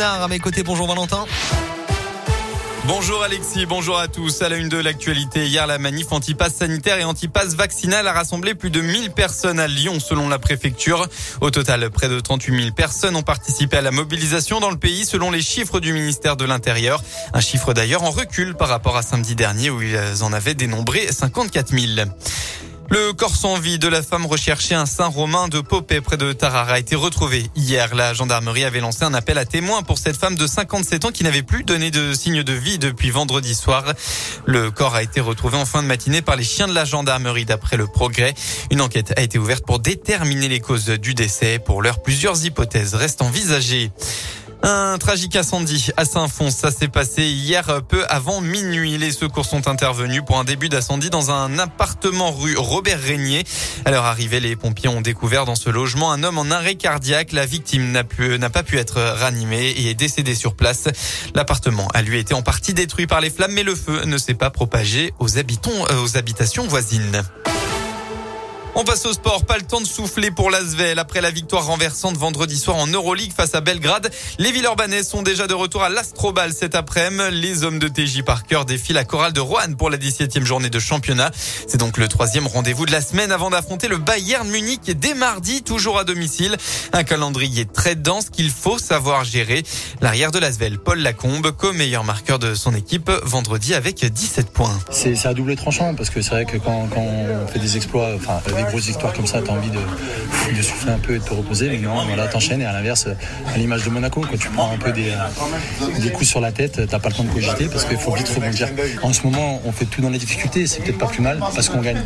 À mes côtés, bonjour Valentin. Bonjour Alexis, bonjour à tous. À la une de l'actualité, hier la manif anti-pass sanitaire et anti-pass vaccinal a rassemblé plus de 1000 personnes à Lyon selon la préfecture. Au total, près de 38 000 personnes ont participé à la mobilisation dans le pays selon les chiffres du ministère de l'Intérieur. Un chiffre d'ailleurs en recul par rapport à samedi dernier où ils en avaient dénombré 54 000. Le corps sans vie de la femme recherchée à Saint-Romain de Popé près de Tarare a été retrouvé. Hier, la gendarmerie avait lancé un appel à témoins pour cette femme de 57 ans qui n'avait plus donné de signe de vie depuis vendredi soir. Le corps a été retrouvé en fin de matinée par les chiens de la gendarmerie d'après le progrès. Une enquête a été ouverte pour déterminer les causes du décès. Pour l'heure, plusieurs hypothèses restent envisagées. Un tragique incendie à Saint-Fons. Ça s'est passé hier peu avant minuit. Les secours sont intervenus pour un début d'incendie dans un appartement rue Robert Régnier. À leur arrivée, les pompiers ont découvert dans ce logement un homme en arrêt cardiaque. La victime n'a pas pu être ranimée et est décédée sur place. L'appartement a lui été en partie détruit par les flammes, mais le feu ne s'est pas propagé aux habitants, euh, aux habitations voisines. On passe au sport. Pas le temps de souffler pour l'Asvel. Après la victoire renversante vendredi soir en Euroleague face à Belgrade, les Villeurbanais sont déjà de retour à l'Astrobal cet après-midi. Les hommes de TJ Parker défilent la chorale de Rouen pour la 17e journée de championnat. C'est donc le troisième rendez-vous de la semaine avant d'affronter le Bayern Munich dès mardi, toujours à domicile. Un calendrier très dense qu'il faut savoir gérer. L'arrière de l'Asvel, Paul Lacombe, co-meilleur marqueur de son équipe vendredi avec 17 points. C'est à double tranchant parce que c'est vrai que quand, on fait des exploits, grosses victoires comme ça, tu as envie de, souffler un peu et de te reposer. Mais non, voilà, t'enchaînes et à l'inverse, à l'image de Monaco, quand tu prends un peu des, coups sur la tête, t'as pas le temps de cogiter parce qu'il faut vite rebondir. En ce moment, on fait tout dans les difficultés, c'est peut-être pas plus mal parce qu'on gagne.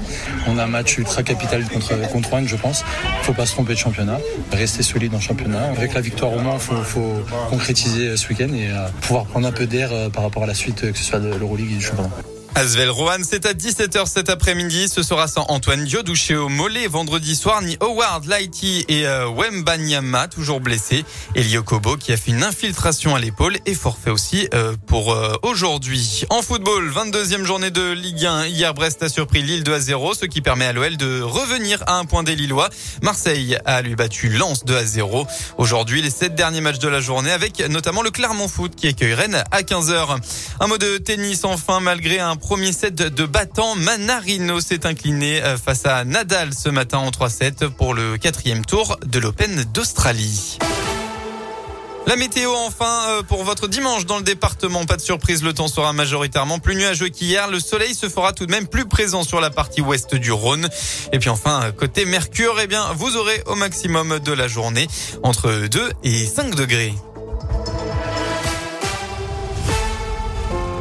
On a un match ultra capital contre, contre je pense. Faut pas se tromper de championnat, rester solide en championnat. Avec la victoire au moins, faut, faut concrétiser ce week-end et euh, pouvoir prendre un peu d'air euh, par rapport à la suite, que ce soit de l'Euroleague et du championnat. Asvel Rohan, c'est à 17h cet après-midi. Ce sera sans Antoine Diodouché au mollet vendredi soir, ni Howard Lighty et euh, Wembanyama, toujours blessés. Et Kobo qui a fait une infiltration à l'épaule et forfait aussi euh, pour euh, aujourd'hui. En football, 22e journée de Ligue 1. Hier, Brest a surpris Lille 2 à 0, ce qui permet à l'OL de revenir à un point des Lillois. Marseille a lui battu Lens 2 à 0. Aujourd'hui, les sept derniers matchs de la journée avec notamment le Clermont Foot qui accueille Rennes à 15h. Un mot de tennis enfin, malgré un premier set de battant. Manarino s'est incliné euh, face à Nadal ce matin en 3-7 pour le quatrième tour de l'Open d'Australie. La météo enfin euh, pour votre dimanche dans le département. Pas de surprise, le temps sera majoritairement plus nuageux qu'hier. Le soleil se fera tout de même plus présent sur la partie ouest du Rhône. Et puis enfin, côté Mercure, eh bien, vous aurez au maximum de la journée entre 2 et 5 degrés.